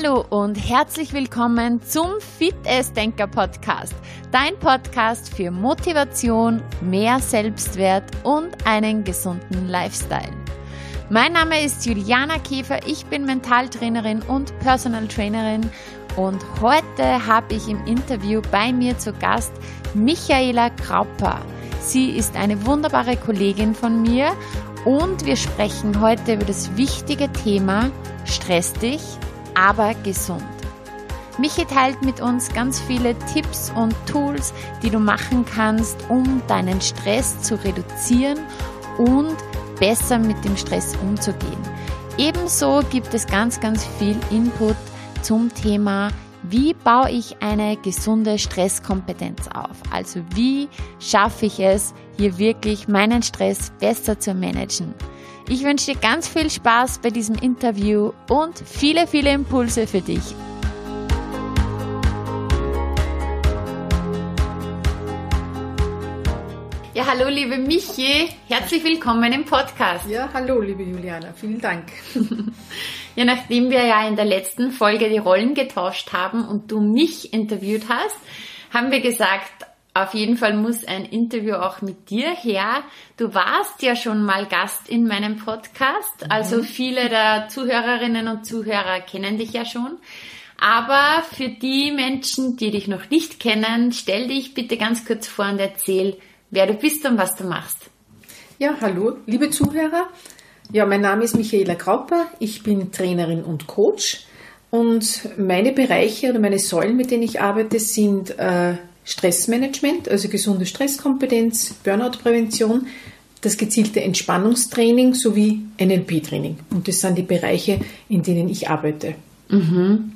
Hallo und herzlich willkommen zum Fit Denker Podcast, dein Podcast für Motivation, mehr Selbstwert und einen gesunden Lifestyle. Mein Name ist Juliana Käfer, ich bin Mentaltrainerin und Personal Trainerin und heute habe ich im Interview bei mir zu Gast Michaela Krauper. Sie ist eine wunderbare Kollegin von mir und wir sprechen heute über das wichtige Thema Stress dich, aber gesund. Michi teilt mit uns ganz viele Tipps und Tools, die du machen kannst, um deinen Stress zu reduzieren und besser mit dem Stress umzugehen. Ebenso gibt es ganz, ganz viel Input zum Thema, wie baue ich eine gesunde Stresskompetenz auf? Also wie schaffe ich es, hier wirklich meinen Stress besser zu managen? Ich wünsche dir ganz viel Spaß bei diesem Interview und viele, viele Impulse für dich. Ja, hallo liebe Michi, herzlich willkommen im Podcast. Ja, hallo liebe Juliana, vielen Dank. ja, nachdem wir ja in der letzten Folge die Rollen getauscht haben und du mich interviewt hast, haben wir gesagt, auf jeden Fall muss ein Interview auch mit dir her. Du warst ja schon mal Gast in meinem Podcast, mhm. also viele der Zuhörerinnen und Zuhörer kennen dich ja schon. Aber für die Menschen, die dich noch nicht kennen, stell dich bitte ganz kurz vor und erzähl, wer du bist und was du machst. Ja, hallo, liebe Zuhörer. Ja, mein Name ist Michaela Krauper. Ich bin Trainerin und Coach. Und meine Bereiche oder meine Säulen, mit denen ich arbeite, sind äh, Stressmanagement, also gesunde Stresskompetenz, Burnout-Prävention, das gezielte Entspannungstraining sowie NLP-Training. Und das sind die Bereiche, in denen ich arbeite. Mhm.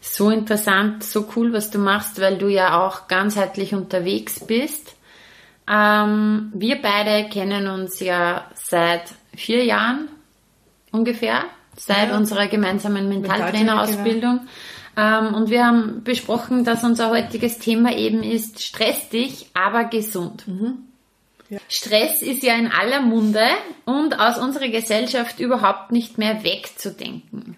So interessant, so cool, was du machst, weil du ja auch ganzheitlich unterwegs bist. Ähm, wir beide kennen uns ja seit vier Jahren ungefähr, seit ja. unserer gemeinsamen Mentaltrainerausbildung. Genau. Ähm, und wir haben besprochen, dass unser heutiges Thema eben ist, stress dich, aber gesund. Mhm. Ja. Stress ist ja in aller Munde und aus unserer Gesellschaft überhaupt nicht mehr wegzudenken.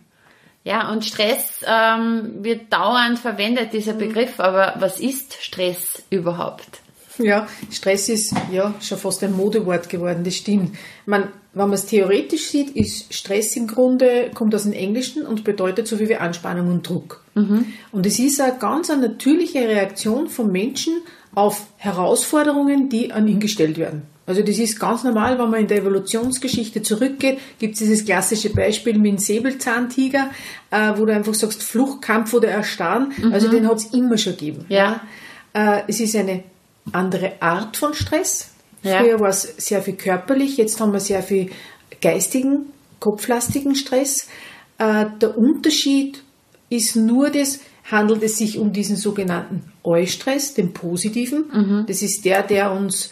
Ja, und Stress ähm, wird dauernd verwendet, dieser mhm. Begriff, aber was ist Stress überhaupt? Ja, Stress ist ja schon fast ein Modewort geworden, das stimmt. Man, wenn man es theoretisch sieht, ist Stress im Grunde, kommt aus dem Englischen und bedeutet so viel wie Anspannung und Druck. Mhm. Und es ist eine ganz eine natürliche Reaktion von Menschen auf Herausforderungen, die an ihn gestellt werden. Also das ist ganz normal, wenn man in der Evolutionsgeschichte zurückgeht, gibt es dieses klassische Beispiel mit dem Säbelzahntiger, äh, wo du einfach sagst, Fluchtkampf oder Erstarren. Mhm. Also den hat es immer schon gegeben. Ja. Äh, es ist eine andere Art von Stress. Ja. Früher war es sehr viel körperlich, jetzt haben wir sehr viel geistigen, kopflastigen Stress. Äh, der Unterschied ist nur das, handelt es sich um diesen sogenannten Eustress, den positiven. Mhm. Das ist der, der uns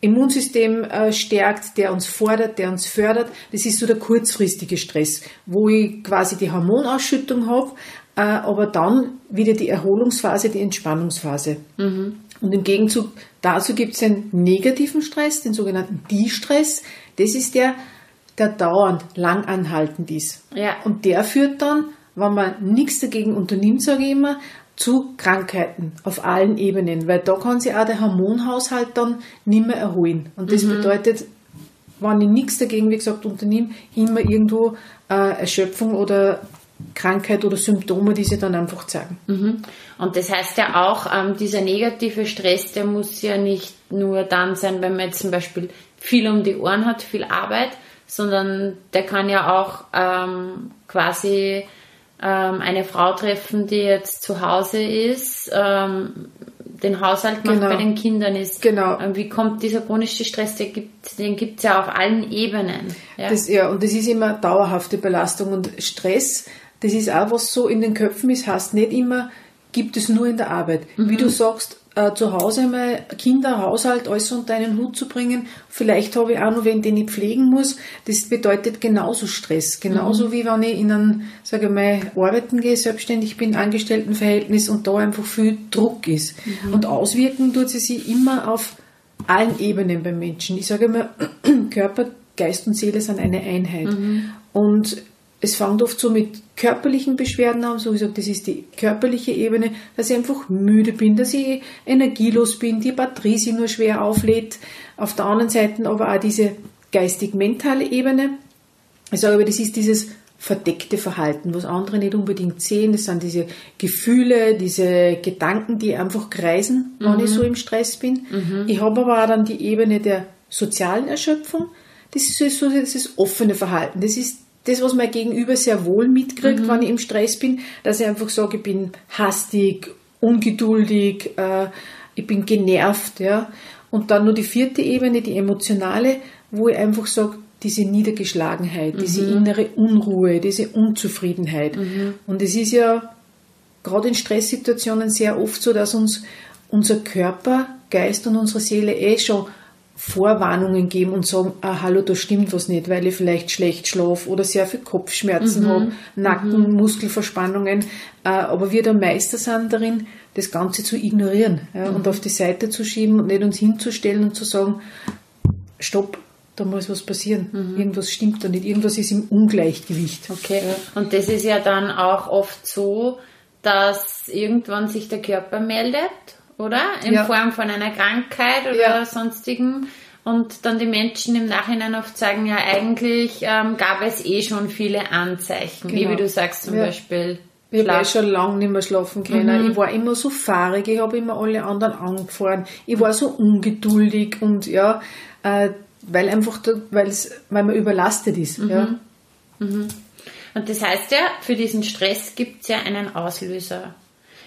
Immunsystem äh, stärkt, der uns fordert, der uns fördert. Das ist so der kurzfristige Stress, wo ich quasi die Hormonausschüttung habe, äh, aber dann wieder die Erholungsphase, die Entspannungsphase. Mhm. Und im Gegenzug dazu gibt es einen negativen Stress, den sogenannten Die-Stress. Das ist der, der dauernd lang anhaltend ist. Ja. Und der führt dann, wenn man nichts dagegen unternimmt, sage ich immer, zu Krankheiten auf allen Ebenen, weil da kann sich auch der Hormonhaushalt dann nicht mehr erholen. Und das mhm. bedeutet, wenn ich nichts dagegen, wie gesagt, unternehme, immer irgendwo äh, Erschöpfung oder Krankheit oder Symptome, die sie dann einfach zeigen. Mhm. Und das heißt ja auch, ähm, dieser negative Stress, der muss ja nicht nur dann sein, wenn man jetzt zum Beispiel viel um die Ohren hat, viel Arbeit, sondern der kann ja auch ähm, quasi ähm, eine Frau treffen, die jetzt zu Hause ist, ähm, den Haushalt macht genau. bei den Kindern ist. Genau. Ähm, wie kommt dieser chronische Stress? Den gibt es ja auf allen Ebenen. Ja? Das, ja, und das ist immer dauerhafte Belastung und Stress das ist auch, was so in den Köpfen ist, heißt nicht immer, gibt es nur in der Arbeit. Mhm. Wie du sagst, äh, zu Hause einmal Kinder, Haushalt, alles unter einen Hut zu bringen. Vielleicht habe ich auch noch wen, den ich pflegen muss. Das bedeutet genauso Stress. Genauso mhm. wie wenn ich in ein, sage ich mal, arbeiten gehe, selbstständig bin, Angestelltenverhältnis und da einfach viel Druck ist. Mhm. Und auswirken tut sie sich immer auf allen Ebenen beim Menschen. Ich sage immer, Körper, Geist und Seele sind eine Einheit. Mhm. Und es fängt oft so mit körperlichen Beschwerden an, so gesagt, das ist die körperliche Ebene, dass ich einfach müde bin, dass ich energielos bin, die Batterie sich nur schwer auflädt. Auf der anderen Seite aber auch diese geistig-mentale Ebene. Ich sage aber, das ist dieses verdeckte Verhalten, was andere nicht unbedingt sehen. Das sind diese Gefühle, diese Gedanken, die einfach kreisen, wenn mhm. ich so im Stress bin. Mhm. Ich habe aber auch dann die Ebene der sozialen Erschöpfung. Das ist so dieses offene Verhalten. Das ist das, was mein Gegenüber sehr wohl mitkriegt, mhm. wenn ich im Stress bin, dass ich einfach sage, ich bin hastig, ungeduldig, äh, ich bin genervt, ja. Und dann nur die vierte Ebene, die emotionale, wo ich einfach sage, diese Niedergeschlagenheit, mhm. diese innere Unruhe, diese Unzufriedenheit. Mhm. Und es ist ja gerade in Stresssituationen sehr oft so, dass uns unser Körper, Geist und unsere Seele eh schon Vorwarnungen geben und sagen, ah, hallo, da stimmt was nicht, weil ich vielleicht schlecht schlafe oder sehr viel Kopfschmerzen mhm. habe, Nacken, mhm. Muskelverspannungen. Äh, aber wir da Meister sind darin, das Ganze zu ignorieren ja, mhm. und auf die Seite zu schieben und nicht uns hinzustellen und zu sagen, stopp, da muss was passieren. Mhm. Irgendwas stimmt da nicht, irgendwas ist im Ungleichgewicht. Okay. Ja. Und das ist ja dann auch oft so, dass irgendwann sich der Körper meldet, oder? In ja. Form von einer Krankheit oder ja. sonstigen. Und dann die Menschen im Nachhinein oft sagen, ja, eigentlich ähm, gab es eh schon viele Anzeichen, genau. wie du sagst zum Beispiel. Ich habe eh schon lange nicht mehr schlafen können. Mhm. Ich war immer so fahrig, ich habe immer alle anderen angefahren. Ich war so ungeduldig und ja, äh, weil einfach, weil's, weil man überlastet ist. Mhm. Ja. Mhm. Und das heißt ja, für diesen Stress gibt es ja einen Auslöser.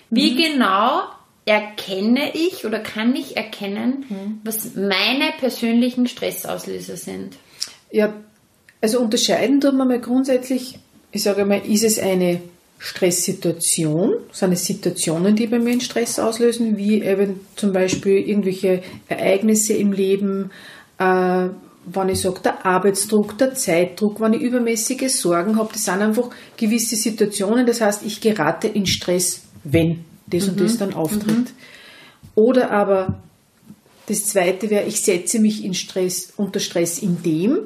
Wie mhm. genau erkenne ich oder kann ich erkennen, mhm. was meine persönlichen Stressauslöser sind? Ja, also unterscheiden tut man mal grundsätzlich, ich sage mal, ist es eine Stresssituation, sind es Situationen, die bei mir einen Stress auslösen, wie eben zum Beispiel irgendwelche Ereignisse im Leben, äh, wenn ich sage, der Arbeitsdruck, der Zeitdruck, wenn ich übermäßige Sorgen habe, das sind einfach gewisse Situationen. Das heißt, ich gerate in Stress, wenn das mhm. und das dann auftritt. Mhm. Oder aber das zweite wäre, ich setze mich in Stress, unter Stress in dem.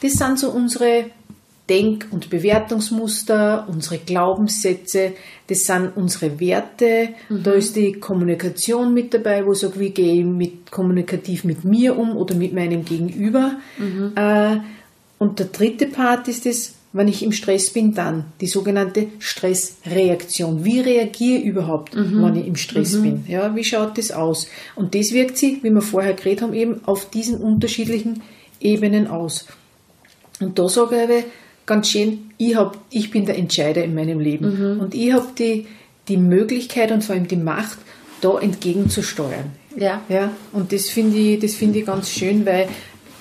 Das sind so unsere Denk- und Bewertungsmuster, unsere Glaubenssätze, das sind unsere Werte. Mhm. Da ist die Kommunikation mit dabei, wo ich sage, wie gehe ich mit, kommunikativ mit mir um oder mit meinem Gegenüber. Mhm. Äh, und der dritte Part ist es, wenn ich im Stress bin, dann die sogenannte Stressreaktion. Wie reagiere ich überhaupt, mhm. wenn ich im Stress mhm. bin? Ja, wie schaut das aus? Und das wirkt sich, wie wir vorher geredet haben, eben auf diesen unterschiedlichen Ebenen aus. Und da sage ich ganz schön, ich, hab, ich bin der Entscheider in meinem Leben. Mhm. Und ich habe die, die Möglichkeit und vor allem die Macht, da entgegenzusteuern. Ja. ja und das finde ich, das finde ich ganz schön, weil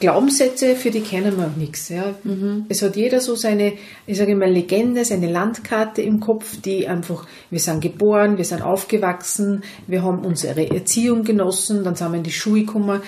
Glaubenssätze, für die kennen wir nichts. Ja. Mhm. Es hat jeder so seine, ich sage immer Legende, seine Landkarte im Kopf, die einfach, wir sind geboren, wir sind aufgewachsen, wir haben unsere Erziehung genossen, dann sind wir in die Schule gekommen,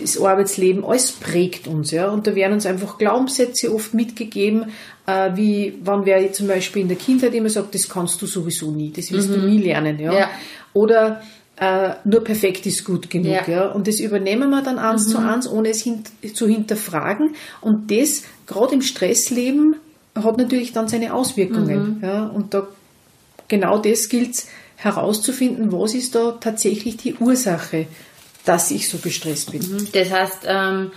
das Arbeitsleben, alles prägt uns, ja. Und da werden uns einfach Glaubenssätze oft mitgegeben, äh, wie, wann wer zum Beispiel in der Kindheit immer sagt, das kannst du sowieso nie, das wirst mhm. du nie lernen, ja. ja. Oder, äh, nur perfekt ist gut genug, ja. ja. Und das übernehmen wir dann eins mhm. zu eins, ohne es hint zu hinterfragen. Und das, gerade im Stressleben, hat natürlich dann seine Auswirkungen, mhm. ja. Und da, genau das gilt herauszufinden, was ist da tatsächlich die Ursache dass ich so gestresst bin. Mhm. Das heißt, ähm,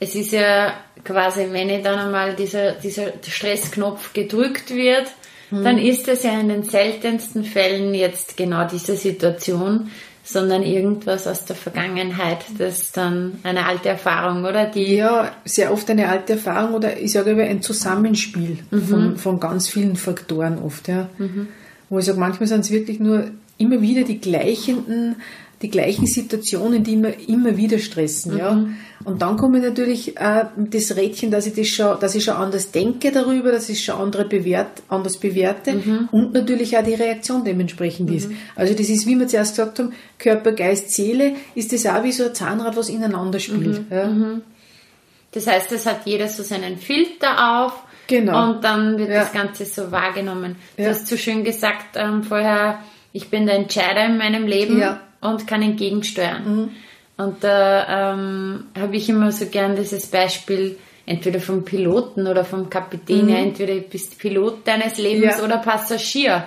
es ist ja quasi, wenn ich dann einmal dieser, dieser Stressknopf gedrückt wird, mhm. dann ist es ja in den seltensten Fällen jetzt genau diese Situation, sondern irgendwas aus der Vergangenheit, das dann eine alte Erfahrung, oder? Die ja, sehr oft eine alte Erfahrung oder ich sage aber ein Zusammenspiel mhm. von, von ganz vielen Faktoren oft, ja. Mhm. Wo ich sage, manchmal sind es wirklich nur immer wieder die gleichenden die gleichen Situationen, die immer, immer wieder stressen, mhm. ja. Und dann komme ich natürlich äh, das Rädchen, dass ich das schon, dass ich schon anders denke darüber, dass ich schon andere bewert, anders bewerte mhm. und natürlich auch die Reaktion dementsprechend mhm. ist. Also das ist, wie wir zuerst gesagt haben, Körper, Geist, Seele, ist das auch wie so ein Zahnrad, was ineinander spielt. Mhm. Ja. Mhm. Das heißt, es hat jeder so seinen Filter auf. Genau. Und dann wird ja. das Ganze so wahrgenommen. Du ja. hast so schön gesagt ähm, vorher, ich bin der Entscheider in meinem Leben. Ja und kann entgegensteuern. Mhm. Und da ähm, habe ich immer so gern dieses Beispiel, entweder vom Piloten oder vom Kapitän. Mhm. Ja, entweder bist du Pilot deines Lebens Ja. oder Passagier.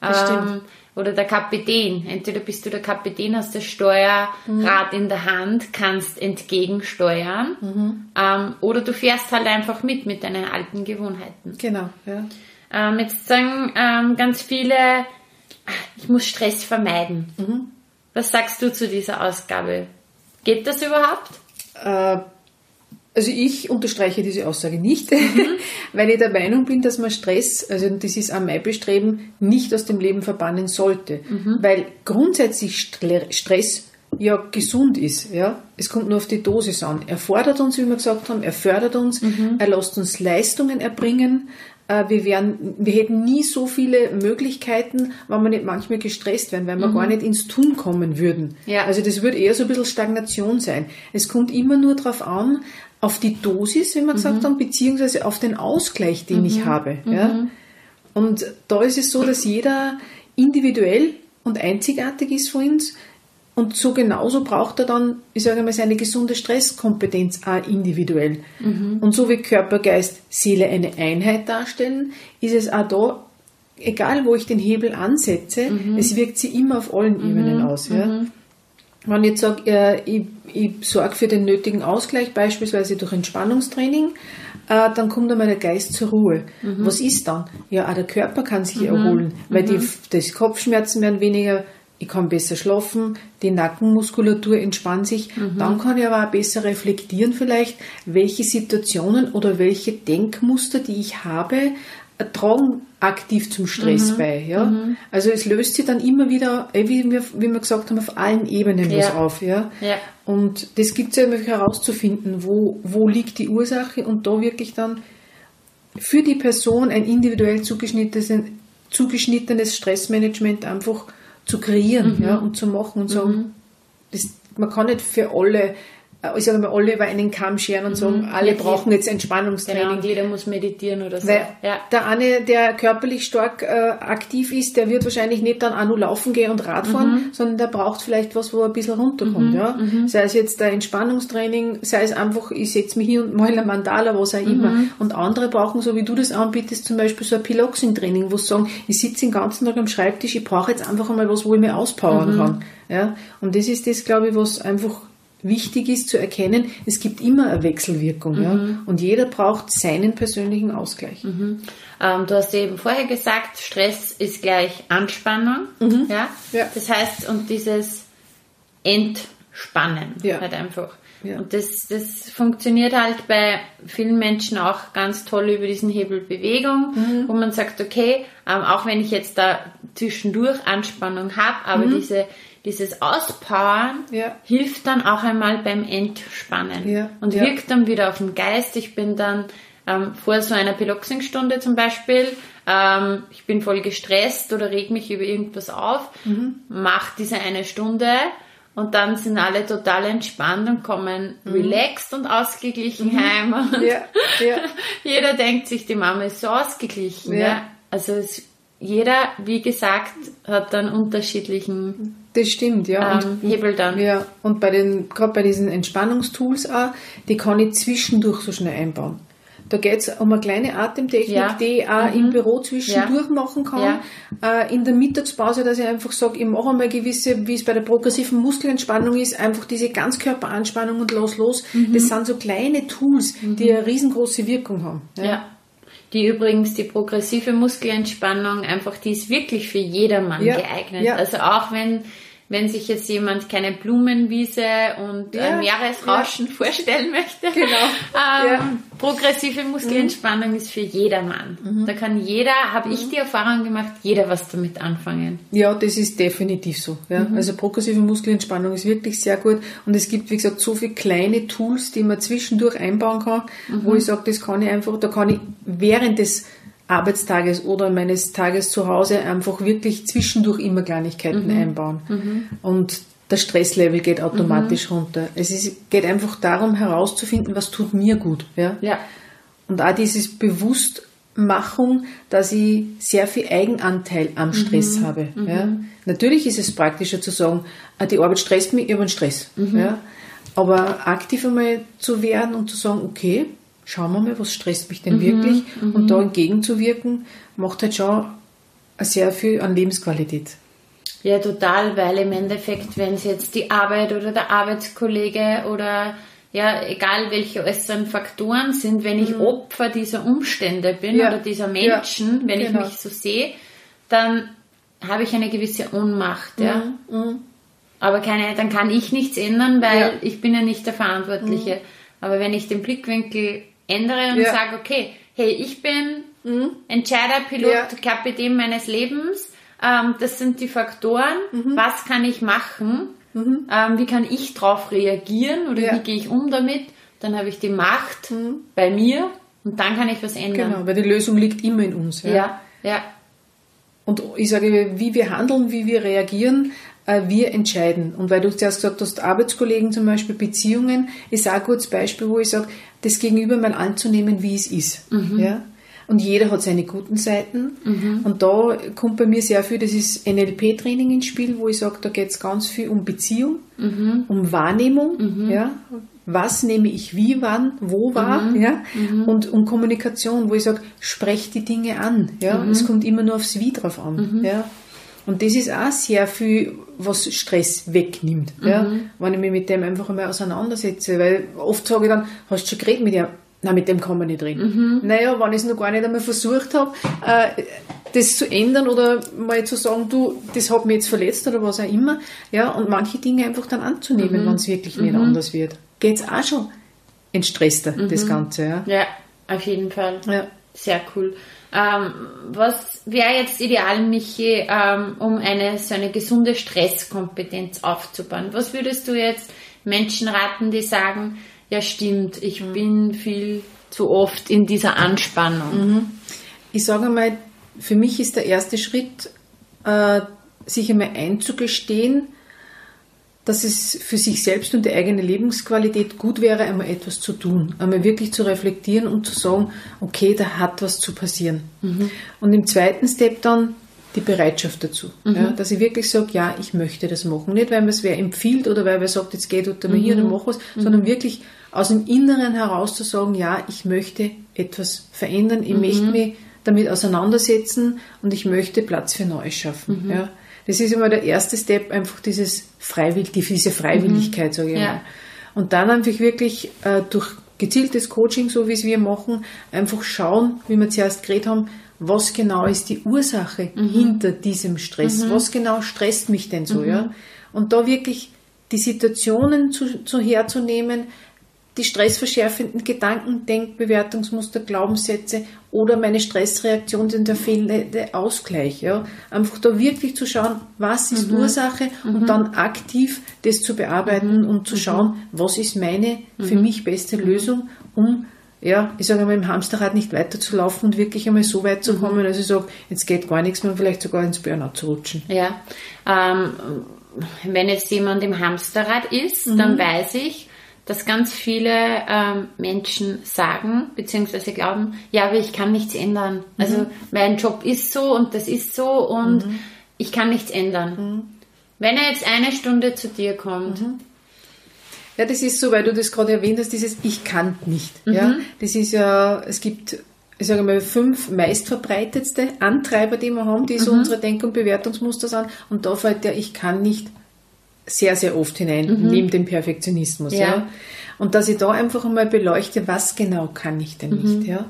Ähm, oder der Kapitän. Entweder bist du der Kapitän, hast das Steuerrad in der Hand, kannst entgegensteuern. Ähm, oder du fährst halt einfach mit, mit deinen alten Gewohnheiten. Genau, ja. Ähm, jetzt sagen ähm, ganz viele, ich muss Stress vermeiden. Was sagst du zu dieser Ausgabe? Geht das überhaupt? Äh, Also ich unterstreiche diese Aussage nicht, weil ich der Meinung bin, dass man Stress, also das ist auch mein Bestreben, nicht aus dem Leben verbannen sollte. Weil grundsätzlich Stre- Stress ja gesund ist. Ja? Es kommt nur auf die Dosis an. Er fordert uns, wie wir gesagt haben, er fördert uns, er lässt uns Leistungen erbringen. Äh, Wir, wären, wir hätten nie so viele Möglichkeiten, wenn wir nicht manchmal gestresst wären, weil wir gar nicht ins Tun kommen würden. Ja. Also das würde eher so ein bisschen Stagnation sein. Es kommt immer nur darauf an, auf die Dosis, wie wir gesagt haben, beziehungsweise auf den Ausgleich, den ich habe. Ja? Und da ist es so, dass jeder individuell und einzigartig ist für uns. Und so genauso braucht er dann, ich sage mal, seine gesunde Stresskompetenz auch individuell. Und so wie Körper, Geist, Seele eine Einheit darstellen, ist es auch da, egal wo ich den Hebel ansetze, es wirkt sie immer auf allen Ebenen aus. Ja? Wenn ich jetzt sage, äh, ich, ich sorge für den nötigen Ausgleich, beispielsweise durch Entspannungstraining, äh, dann kommt einmal der Geist zur Ruhe. Was ist dann? Ja, auch der Körper kann sich erholen, weil die, die Kopfschmerzen werden weniger, ich kann besser schlafen, die Nackenmuskulatur entspannt sich. Dann kann ich aber auch besser reflektieren vielleicht, welche Situationen oder welche Denkmuster, die ich habe, tragen aktiv zum Stress bei. Ja? Also es löst sich dann immer wieder, eh, wie wir, wie wir gesagt haben, auf allen Ebenen was Ja. auf. Ja? Ja. Und das gibt es ja immer herauszufinden, wo, wo liegt die Ursache und da wirklich dann für die Person ein individuell zugeschnittenes, zugeschnittenes Stressmanagement einfach zu kreieren ja, und zu machen und sagen, das, man kann nicht für alle, ich sage mal, alle über einen Kamm scheren und sagen, alle Ja, brauchen jetzt Genau, Entspannungstraining. und jeder muss meditieren oder so. Weil ja. der eine, der körperlich stark äh, aktiv ist, der wird wahrscheinlich nicht dann auch nur laufen gehen und Radfahren, Mhm. sondern der braucht vielleicht was, wo er ein bisschen runterkommt. Ja? Sei es jetzt der Entspannungstraining, sei es einfach, ich setze mich hier und mal ein Mandala, was auch immer. Mhm. Und andere brauchen, so wie du das anbietest, zum Beispiel so ein Piloxing-Training, wo sie sagen, ich sitze den ganzen Tag am Schreibtisch, ich brauche jetzt einfach einmal was, wo ich mich auspowern Mhm. kann. Ja? Und das ist das, glaube ich, was einfach wichtig ist zu erkennen, es gibt immer eine Wechselwirkung. Ja? Mhm. Und jeder braucht seinen persönlichen Ausgleich. Ähm, du hast eben vorher gesagt, Stress ist gleich Anspannung. Ja? Ja. Das heißt, und dieses Entspannen Ja. halt einfach. Ja. Und das, das funktioniert halt bei vielen Menschen auch ganz toll über diesen Hebel Bewegung, Mhm. wo man sagt, okay, ähm, auch wenn ich jetzt da zwischendurch Anspannung habe, aber diese, dieses Auspowern Ja. hilft dann auch einmal beim Entspannen Ja. und Ja. wirkt dann wieder auf den Geist. Ich bin dann ähm, vor so einer Piloxing-Stunde zum Beispiel, ähm, ich bin voll gestresst oder reg mich über irgendwas auf, Mhm. mach diese eine Stunde und dann sind alle total entspannt und kommen relaxed und ausgeglichen heim. Und Mhm. Ja, ja. Jeder denkt sich, die Mama ist so ausgeglichen. Ja. Ja. Also es, jeder, wie gesagt, hat dann unterschiedlichen Das stimmt, ja. ähm, Hebel dann. ja, und bei den, gerade bei diesen Entspannungstools auch, die kann ich zwischendurch so schnell einbauen. Da geht es um eine kleine Atemtechnik, Ja. Mhm. die ich auch im Büro zwischendurch machen kann. Äh, in der Mittagspause, dass ich einfach sage, ich mache einmal gewisse, wie es bei der progressiven Muskelentspannung ist, einfach diese Ganzkörperanspannung und los, los. Mhm. Das sind so kleine Tools, die eine riesengroße Wirkung haben. Ja. Die übrigens, die progressive Muskelentspannung, einfach, die ist wirklich für jedermann Ja, geeignet. ja. Also auch wenn, wenn sich jetzt jemand keine Blumenwiese und Ja, Meeresrauschen vorstellen möchte. Genau. Ähm, Ja. Progressive Muskelentspannung ist für jedermann. Da kann jeder, habe ich die Erfahrung gemacht, jeder was damit anfangen. Ja, das ist definitiv so. Ja. Mhm. Also progressive Muskelentspannung ist wirklich sehr gut. Und es gibt, wie gesagt, so viele kleine Tools, die man zwischendurch einbauen kann, Mhm. wo ich sage, das kann ich einfach, da kann ich während des Arbeitstages oder meines Tages zu Hause einfach wirklich zwischendurch immer Kleinigkeiten Mhm. einbauen. Und der Stresslevel geht Mhm. automatisch runter. Es ist, geht einfach darum herauszufinden, was tut mir gut. Ja? Ja. Und auch dieses Bewusstmachung, dass ich sehr viel Eigenanteil am Stress habe. Ja. Natürlich ist es praktischer zu sagen, ah, die Arbeit stresst mich, ich habe einen Stress. Ja. Aber aktiv einmal zu werden und zu sagen, okay, schauen wir mal, was stresst mich denn wirklich? Und da entgegenzuwirken, macht halt schon sehr viel an Lebensqualität. Ja, total, weil im Endeffekt, wenn es jetzt die Arbeit oder der Arbeitskollege oder ja, egal welche äußeren Faktoren sind, wenn ich Opfer dieser Umstände bin Ja. oder dieser Menschen, Ja, wenn genau. ich mich so sehe, dann habe ich eine gewisse Ohnmacht, ja. Aber keine, dann kann ich nichts ändern, weil Ja. ich bin ja nicht der Verantwortliche. Aber wenn ich den Blickwinkel ändere und Ja. sage, okay, hey, ich bin Entscheider, Pilot, Ja. Kapitän meines Lebens, ähm, das sind die Faktoren, Mhm. was kann ich machen, ähm, wie kann ich darauf reagieren oder Ja. Mhm. wie gehe ich um damit, dann habe ich die Macht bei mir und dann kann ich was ändern. Genau, weil die Lösung liegt immer in uns. Ja. Ja, Und ich sage, wie wir handeln, wie wir reagieren, wir entscheiden. Und weil du zuerst gesagt hast, Arbeitskollegen zum Beispiel, Beziehungen, ist auch ein gutes Beispiel, wo ich sage, das Gegenüber mal anzunehmen, wie es ist. Ja? Und jeder hat seine guten Seiten. Und da kommt bei mir sehr viel, das ist NLP-Training ins Spiel, wo ich sage, da geht es ganz viel um Beziehung, um Wahrnehmung, ja. Was nehme ich wie, wann, wo wahr, ja. Und um Kommunikation, wo ich sage, sprech die Dinge an, ja. Es kommt immer nur aufs Wie drauf an, ja. Und das ist auch sehr viel, was Stress wegnimmt, ja. Wenn ich mich mit dem einfach einmal auseinandersetze, weil oft sage ich dann, hast du schon geredet mit dir? Nein, mit dem kann man nicht reden. Naja, wenn ich es noch gar nicht einmal versucht habe, äh, das zu ändern oder mal zu sagen, du, das hat mich jetzt verletzt oder was auch immer, ja, und manche Dinge einfach dann anzunehmen, wenn es wirklich nicht anders wird. Geht's auch schon entstresster, das Ganze, ja. ja, auf jeden Fall. Ja. Sehr cool. Ähm, was wäre jetzt ideal, Michi, ähm, um eine so eine gesunde Stresskompetenz aufzubauen? Was würdest du jetzt Menschen raten, die sagen, ja stimmt, ich Mhm. bin viel zu oft in dieser Anspannung? Ich sage mal, für mich ist der erste Schritt, äh, sich einmal einzugestehen, dass es für sich selbst und die eigene Lebensqualität gut wäre, einmal etwas zu tun, einmal wirklich zu reflektieren und zu sagen, okay, da hat was zu passieren. Und im zweiten Step dann die Bereitschaft dazu, ja, dass ich wirklich sage, ja, ich möchte das machen. Nicht, weil mir es wer empfiehlt oder weil wer sagt, jetzt geh dort mal hier oder mach was, sondern wirklich aus dem Inneren heraus zu sagen, ja, ich möchte etwas verändern, ich möchte mich damit auseinandersetzen und ich möchte Platz für Neues schaffen. Ja. Das ist immer der erste Step, einfach dieses Freiwill, diese Freiwilligkeit, sage ich Ja. mal. Und dann einfach wirklich äh, durch gezieltes Coaching, so wie es wir machen, einfach schauen, wie wir zuerst geredet haben, was genau ist die Ursache hinter diesem Stress? Was genau stresst mich denn so, ja? Und da wirklich die Situationen zu, zu herzunehmen, die stressverschärfenden Gedanken, Denkbewertungsmuster, Glaubenssätze oder meine Stressreaktion sind der fehlende Ausgleich. Ja? Einfach da wirklich zu schauen, was ist Ursache und dann aktiv das zu bearbeiten und zu schauen, was ist meine für mich beste Lösung, um ja, ich sage mal, im Hamsterrad nicht weiterzulaufen und wirklich einmal so weit zu kommen, dass ich sage, jetzt geht gar nichts mehr und vielleicht sogar ins Burnout zu rutschen. Ja, ähm, wenn jetzt jemand im Hamsterrad ist, Mhm. dann weiß ich, dass ganz viele ähm, Menschen sagen, beziehungsweise glauben, ja, aber ich kann nichts ändern. Also Mhm. mein Job ist so und das ist so und ich kann nichts ändern. Mhm. Wenn er jetzt eine Stunde zu dir kommt, Ja, das ist so, weil du das gerade erwähnt hast, dieses Ich kann nicht. Ja, das ist ja, es gibt, ich sage mal, fünf meistverbreitetste Antreiber, die wir haben, die so unsere Denk- und Bewertungsmuster sind. Und da fällt der Ich kann nicht sehr, sehr oft hinein, neben dem Perfektionismus. Ja. Ja. Und dass ich da einfach einmal beleuchte, was genau kann ich denn nicht, ja?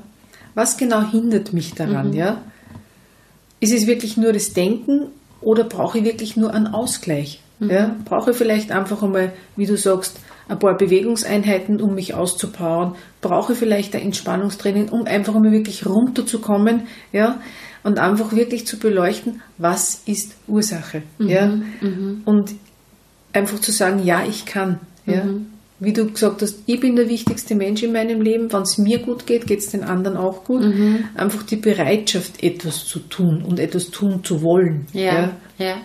Was genau hindert mich daran, ja? Ist es wirklich nur das Denken oder brauche ich wirklich nur einen Ausgleich? Ja? Brauche ich vielleicht einfach einmal, wie du sagst, ein paar Bewegungseinheiten, um mich auszupowern? Brauche ich vielleicht ein Entspannungstraining, um einfach einmal wirklich runterzukommen? Ja? Und einfach wirklich zu beleuchten, was ist Ursache? Ja? Und einfach zu sagen, ja, ich kann. Ja? Wie du gesagt hast, ich bin der wichtigste Mensch in meinem Leben. Wenn es mir gut geht, geht es den anderen auch gut. Einfach die Bereitschaft, etwas zu tun und etwas tun zu wollen. ja, ja.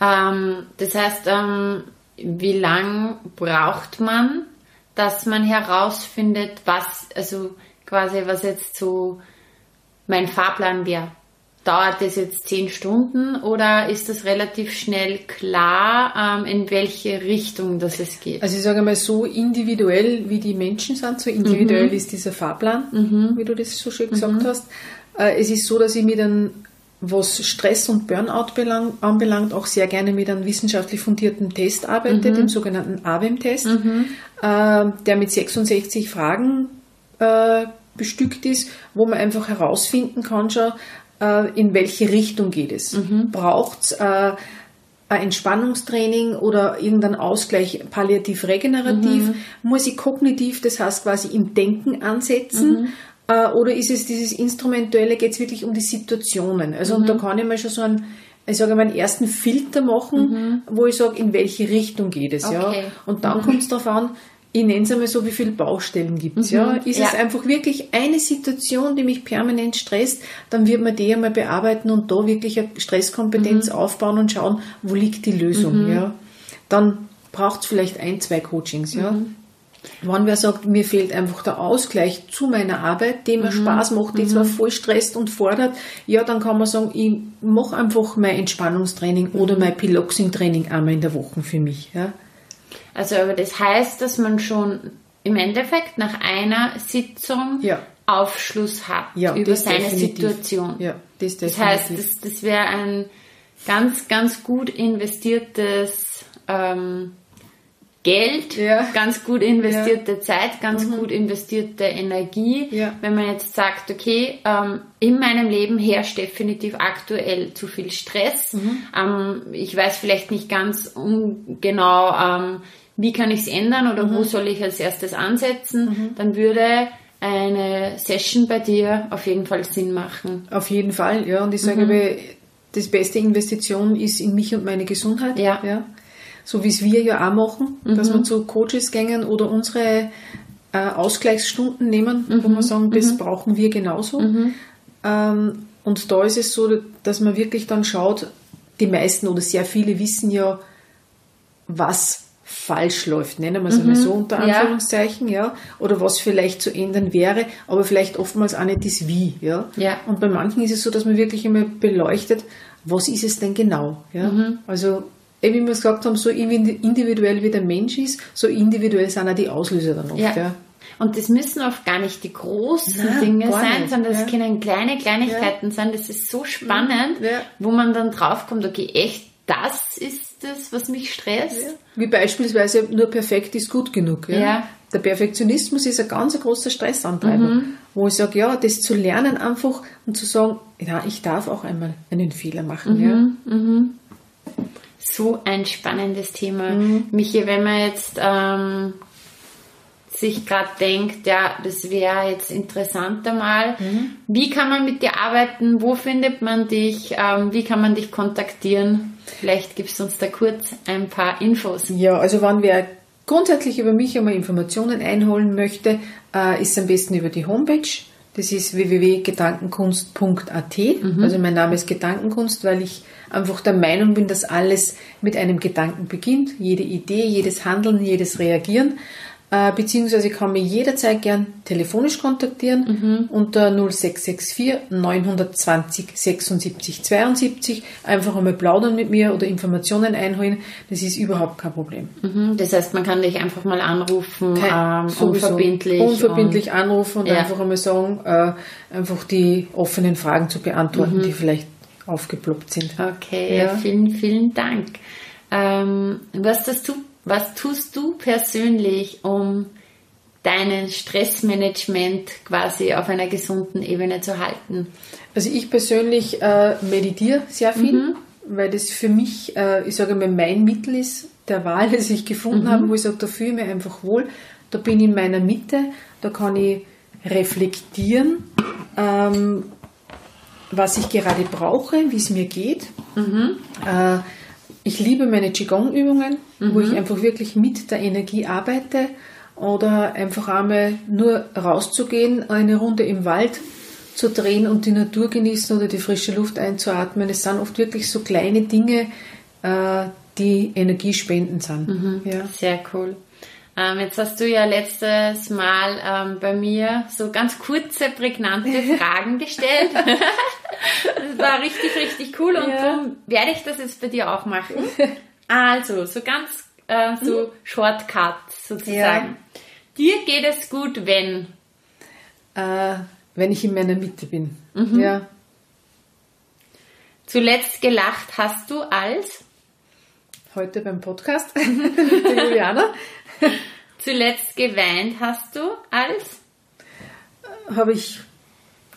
Ähm, das heißt, ähm, wie lang braucht man, dass man herausfindet, was, also quasi, was jetzt so mein Fahrplan wäre? Dauert das jetzt zehn Stunden oder ist das relativ schnell klar, ähm, in welche Richtung das es geht? Also ich sage mal, so individuell wie die Menschen sind, so individuell mhm. ist dieser Fahrplan, mhm. wie du das so schön gesagt mhm. hast. Äh, es ist so, dass ich mir dann, was Stress und Burnout belang, anbelangt, auch sehr gerne mit einem wissenschaftlich fundierten Test arbeite, mhm. dem sogenannten AWEM-Test, mhm. äh, der mit 66 Fragen äh, bestückt ist, wo man einfach herausfinden kann, schon, äh, in welche Richtung geht es. Mhm. Braucht es äh, ein Entspannungstraining oder irgendein Ausgleich palliativ-regenerativ? Mhm. Muss ich kognitiv, das heißt quasi im Denken ansetzen? Mhm. Äh, oder ist es dieses Instrumentuelle, geht es wirklich um die Situationen? Also, und da mhm. kann ich mal schon so einen, ich sage mal, einen ersten Filter machen, mhm. wo ich sage, in welche Richtung geht es, okay. ja. Und dann mhm. kommt es darauf an, ich nenne es einmal so, wie viele Baustellen gibt es. Mhm. Ja? Ist ja. es einfach wirklich eine Situation, die mich permanent stresst, dann wird man die einmal bearbeiten und da wirklich eine Stresskompetenz mhm. aufbauen und schauen, wo liegt die Lösung. Mhm. Ja? Dann braucht es vielleicht ein, zwei Coachings. Ja? Mhm. Wenn wer sagt, mir fehlt einfach der Ausgleich zu meiner Arbeit, die mir mhm. Spaß macht, die zwar mhm. voll stresst und fordert, ja, dann kann man sagen, ich mache einfach mein Entspannungstraining oder mein Piloxing-Training einmal in der Woche für mich. Ja? Also aber das heißt, dass man schon im Endeffekt nach einer Sitzung ja. Aufschluss hat ja, über seine definitiv. Situation. Ja, das, das heißt, das, das wäre ein ganz, ganz gut investiertes ähm, Geld, ja. ganz gut investierte ja. Zeit, ganz mhm. gut investierte Energie. Ja. Wenn man jetzt sagt, okay, ähm, in meinem Leben herrscht definitiv aktuell zu viel Stress. Mhm. Ähm, ich weiß vielleicht nicht ganz genau, ähm, wie kann ich es ändern oder mhm. wo soll ich als erstes ansetzen, mhm. dann würde eine Session bei dir auf jeden Fall Sinn machen. Auf jeden Fall, ja. Und ich sage, mhm. das beste Investition ist in mich und meine Gesundheit. Ja. ja. So wie es wir ja auch machen, mhm. dass wir zu Coaches gängen oder unsere äh, Ausgleichsstunden nehmen, wo wir mhm. sagen, das mhm. brauchen wir genauso. Mhm. Ähm, und da ist es so, dass man wirklich dann schaut, die meisten oder sehr viele wissen ja, was falsch läuft, nennen wir es mhm. so unter Anführungszeichen, ja. ja, oder was vielleicht zu ändern wäre, aber vielleicht oftmals auch nicht das Wie, ja. ja. Und bei manchen ist es so, dass man wirklich immer beleuchtet, was ist es denn genau, ja. Mhm. Also, wie wir es gesagt haben, so individuell wie der Mensch ist, so individuell sind auch die Auslöser dann oft, ja. ja. Und das müssen oft gar nicht die großen Nein, Dinge sein, nicht. sondern das ja. können kleine Kleinigkeiten sein. Das ist so spannend, wo man dann draufkommt, okay, echt, das ist das, was mich stresst. Ja. Wie beispielsweise nur perfekt ist gut genug. Ja? ja. Der Perfektionismus ist ein ganz großer Stressantreiber, mhm. wo ich sage, ja, das zu lernen einfach und zu sagen, ja, ich darf auch einmal einen Fehler machen. Mhm. Ja. Mhm. So ein spannendes Thema. Mhm. Michi, wenn man jetzt ähm, sich gerade denkt, ja, das wäre jetzt interessanter mal. Mhm. Wie kann man mit dir arbeiten? Wo findet man dich? Ähm, wie kann man dich kontaktieren? Vielleicht gibst du uns da kurz ein paar Infos. Ja, also wenn wer grundsätzlich über mich einmal Informationen einholen möchte, äh, ist am besten über die Homepage. Das ist www.gedankenkunst.at. Mhm. Also mein Name ist Gedankenkunst, weil ich einfach der Meinung bin, dass alles mit einem Gedanken beginnt. Jede Idee, jedes Handeln, jedes Reagieren. Äh, beziehungsweise kann mich jederzeit gern telefonisch kontaktieren mhm. unter 0664 920 76 72. Einfach einmal plaudern mit mir oder Informationen einholen. Das ist überhaupt kein Problem. Mhm. Das heißt, man kann dich einfach mal anrufen, kein, ähm, unverbindlich. Unverbindlich und, anrufen und ja. einfach einmal sagen, äh, einfach die offenen Fragen zu beantworten, mhm. die vielleicht aufgeploppt sind. Okay, ja. vielen, vielen Dank. Ähm, was das du was tust du persönlich, um deinen Stressmanagement quasi auf einer gesunden Ebene zu halten? Also ich persönlich äh, meditiere sehr viel, mhm. weil das für mich, äh, ich sage mal, mein Mittel ist der Wahl, das ich gefunden mhm. habe, wo ich sage, da fühle ich mich einfach wohl, da bin ich in meiner Mitte, da kann ich reflektieren, ähm, was ich gerade brauche, wie es mir geht. Mhm. Äh, ich liebe meine Qigong-Übungen, mhm. wo ich mhm. einfach wirklich mit der Energie arbeite oder einfach einmal nur rauszugehen, eine Runde im Wald zu drehen und die Natur genießen oder die frische Luft einzuatmen. Es sind oft wirklich so kleine Dinge, äh, die energiespendend sind. Mhm. Ja. Sehr cool. Ähm, jetzt hast du ja letztes Mal ähm, bei mir so ganz kurze, prägnante Fragen gestellt. das war richtig, richtig cool und ja. darum werde ich das jetzt bei dir auch machen. Also, so ganz äh, so hm? Shortcut sozusagen. Ja. Dir geht es gut, wenn? Äh, wenn ich in meiner Mitte bin. Mhm. Ja. Zuletzt gelacht hast du als? Heute beim Podcast mit Juliana. Zuletzt geweint hast du als? Habe ich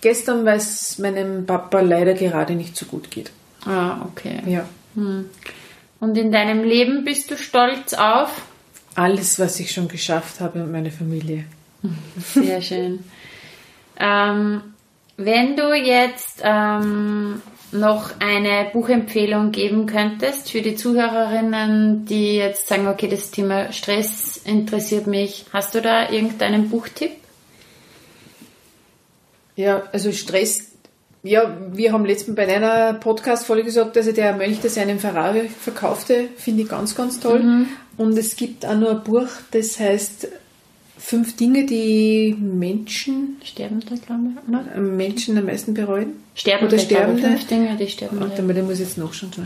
gestern, weil es meinem Papa leider gerade nicht so gut geht. Ah, okay. Ja. Hm. Und in deinem Leben bist du stolz auf? Alles, was ich schon geschafft habe und meine Familie. Sehr schön. ähm, wenn du jetzt ähm, noch eine Buchempfehlung geben könntest für die Zuhörerinnen, die jetzt sagen, okay, das Thema Stress interessiert mich, hast du da irgendeinen Buchtipp? Ja, also Stress, ja, wir haben letztens bei einer Podcast-Folge gesagt, also der Mönch, der seinen Ferrari verkaufte, finde ich ganz, ganz toll. Mhm. Und es gibt auch noch ein Buch, das heißt Fünf Dinge, die Menschen, Sterbende, glaube ich, oder? Menschen am meisten bereuen. Sterbende, oder Sterbende. Fünf Dinge, die Sterbende. Warte mal, den muss ich jetzt noch schon schauen.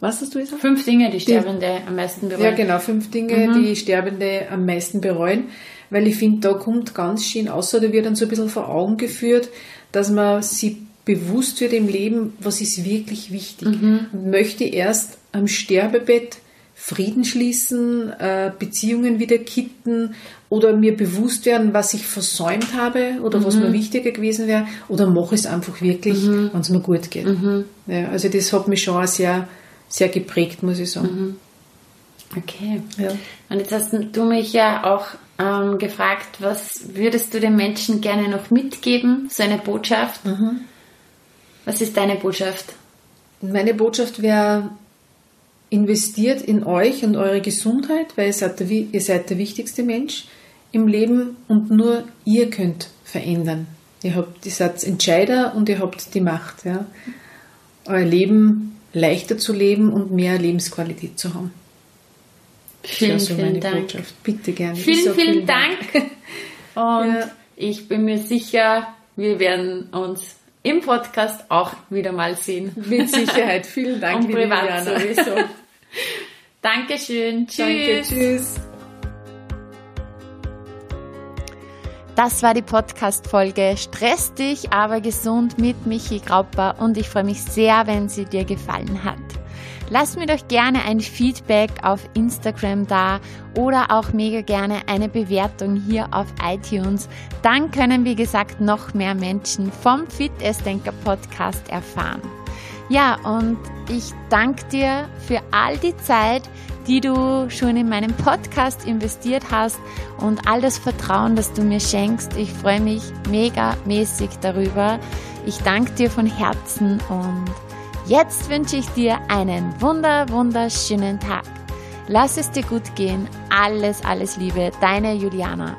Was hast du gesagt? Fünf Dinge, die Sterbende die, am meisten bereuen. Ja, genau, fünf Dinge, mhm. die Sterbende am meisten bereuen. Weil ich finde, da kommt ganz schön außer, da wird dann so ein bisschen vor Augen geführt, dass man sich bewusst wird im Leben, was ist wirklich wichtig. Mhm. Und möchte erst am Sterbebett Frieden schließen, äh, Beziehungen wieder kitten oder mir bewusst werden, was ich versäumt habe oder mhm. was mir wichtiger gewesen wäre oder mache es einfach wirklich, mhm. wenn es mir gut geht. Mhm. Ja, also das hat mich schon sehr, sehr geprägt, muss ich sagen. Mhm. Okay. Ja. Und jetzt hast du mich ja auch ähm, gefragt, was würdest du den Menschen gerne noch mitgeben, so eine Botschaft? Mhm. Was ist deine Botschaft? Meine Botschaft wäre, investiert in euch und eure Gesundheit, weil ihr seid, der, ihr seid der wichtigste Mensch im Leben und nur ihr könnt verändern. Ihr habt, ihr seid Entscheider und ihr habt die Macht, ja, euer Leben leichter zu leben und mehr Lebensqualität zu haben. Vielen, so vielen Dank. Botschaft. Bitte gerne. Vielen, vielen, vielen Dank. Und ja. ich bin mir sicher, wir werden uns im Podcast auch wieder mal sehen. Mit Sicherheit. Vielen Dank. Und privat sowieso. Dankeschön. Tschüss. Danke, tschüss. Das war die Podcast-Folge Stress dich, aber gesund mit Michi Grauper und ich freue mich sehr, wenn sie dir gefallen hat. Lass mir doch gerne ein Feedback auf Instagram da oder auch mega gerne eine Bewertung hier auf iTunes. Dann können, wie gesagt, noch mehr Menschen vom Fit Denker Podcast erfahren. Ja, und ich danke dir für all die Zeit, die du schon in meinen Podcast investiert hast und all das Vertrauen, das du mir schenkst. Ich freue mich mega mäßig darüber. Ich danke dir von Herzen und jetzt wünsche ich dir einen wunder, wunderschönen Tag. Lass es dir gut gehen. Alles, alles Liebe. Deine Juliana.